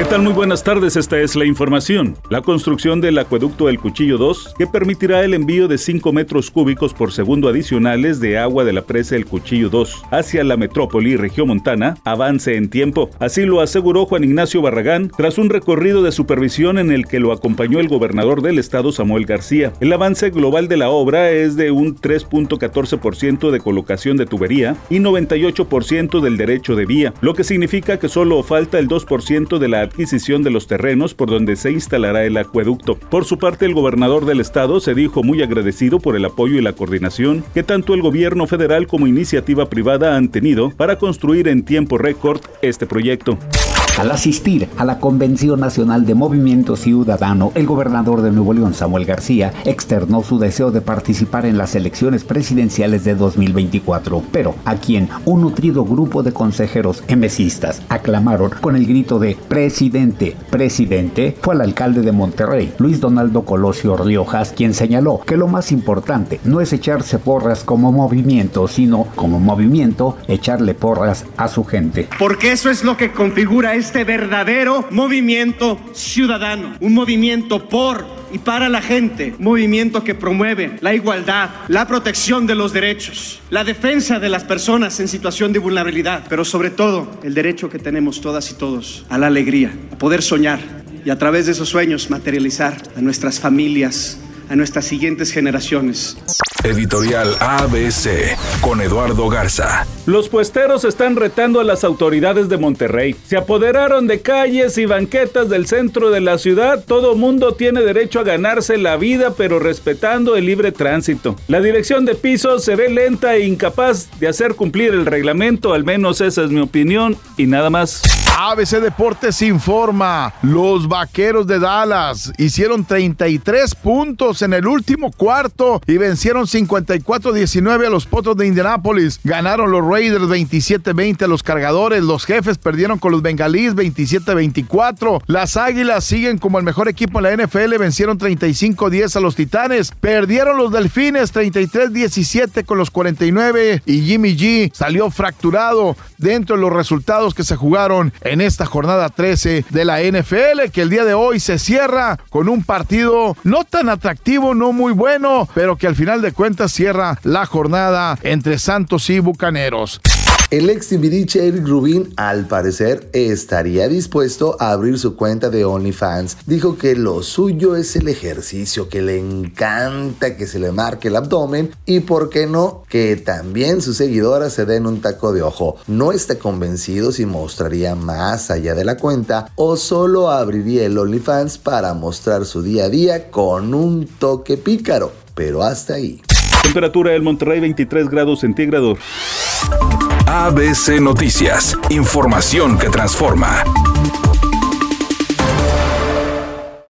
¿Qué tal? Muy buenas tardes, esta es la información. La construcción del acueducto El Cuchillo 2, que permitirá el envío de 5 metros cúbicos por segundo adicionales de agua de la presa El Cuchillo 2 hacia la metrópoli regiomontana, avance en tiempo. Así lo aseguró Juan Ignacio Barragán tras un recorrido de supervisión en el que lo acompañó el gobernador del estado Samuel García. El avance global de la obra es de un 3.14% de colocación de tubería y 98% del derecho de vía, lo que significa que solo falta el 2% de la adquisición de los terrenos por donde se instalará el acueducto. Por su parte, el gobernador del estado se dijo muy agradecido por el apoyo y la coordinación que tanto el gobierno federal como iniciativa privada han tenido para construir en tiempo récord este proyecto. Al asistir a la Convención Nacional de Movimiento Ciudadano, el gobernador de Nuevo León, Samuel García, externó su deseo de participar en las elecciones presidenciales de 2024, pero a quien un nutrido grupo de consejeros emesistas aclamaron con el grito de presidente, presidente, fue al alcalde de Monterrey, Luis Donaldo Colosio Riojas, quien señaló que lo más importante no es echarse porras como movimiento, sino como movimiento echarle porras a su gente. Porque eso es lo que configura este verdadero movimiento ciudadano, un movimiento por y para la gente, movimiento que promueve la igualdad, la protección de los derechos, la defensa de las personas en situación de vulnerabilidad, pero sobre todo el derecho que tenemos todas y todos a la alegría, a poder soñar y a través de esos sueños materializar a nuestras familias, a nuestras siguientes generaciones. Editorial ABC con Eduardo Garza. Los puesteros están retando a las autoridades de Monterrey. Se apoderaron de calles y banquetas del centro de la ciudad. Todo mundo tiene derecho a ganarse la vida, pero respetando el libre tránsito. La dirección de pisos se ve lenta e incapaz de hacer cumplir el reglamento, al menos esa es mi opinión, y nada más. ABC Deportes informa, los Vaqueros de Dallas hicieron 33 puntos en el último cuarto y vencieron 54-19 a los Potros de Indianápolis. Ganaron los Raiders 27-20 a los Cargadores, los Jefes perdieron con los Bengalíes 27-24. Las Águilas siguen como el mejor equipo en la NFL, vencieron 35-10 a los Titanes. Perdieron los Delfines 33-17 con los 49 y Jimmy G salió fracturado dentro de los resultados que se jugaron en esta jornada 13 de la NFL, que el día de hoy se cierra con un partido no tan atractivo, no muy bueno, pero que al final de cuentas cierra la jornada entre Santos y Bucaneros. El ex Timbiriche Eric Rubin, al parecer, estaría dispuesto a abrir su cuenta de OnlyFans. Dijo que lo suyo es el ejercicio, que le encanta que se le marque el abdomen y, por qué no, que también sus seguidoras se den un taco de ojo. No está convencido si mostraría más allá de la cuenta o solo abriría el OnlyFans para mostrar su día a día con un toque pícaro. Pero hasta ahí. Temperatura del Monterrey 23 grados centígrados. ABC Noticias, información que transforma.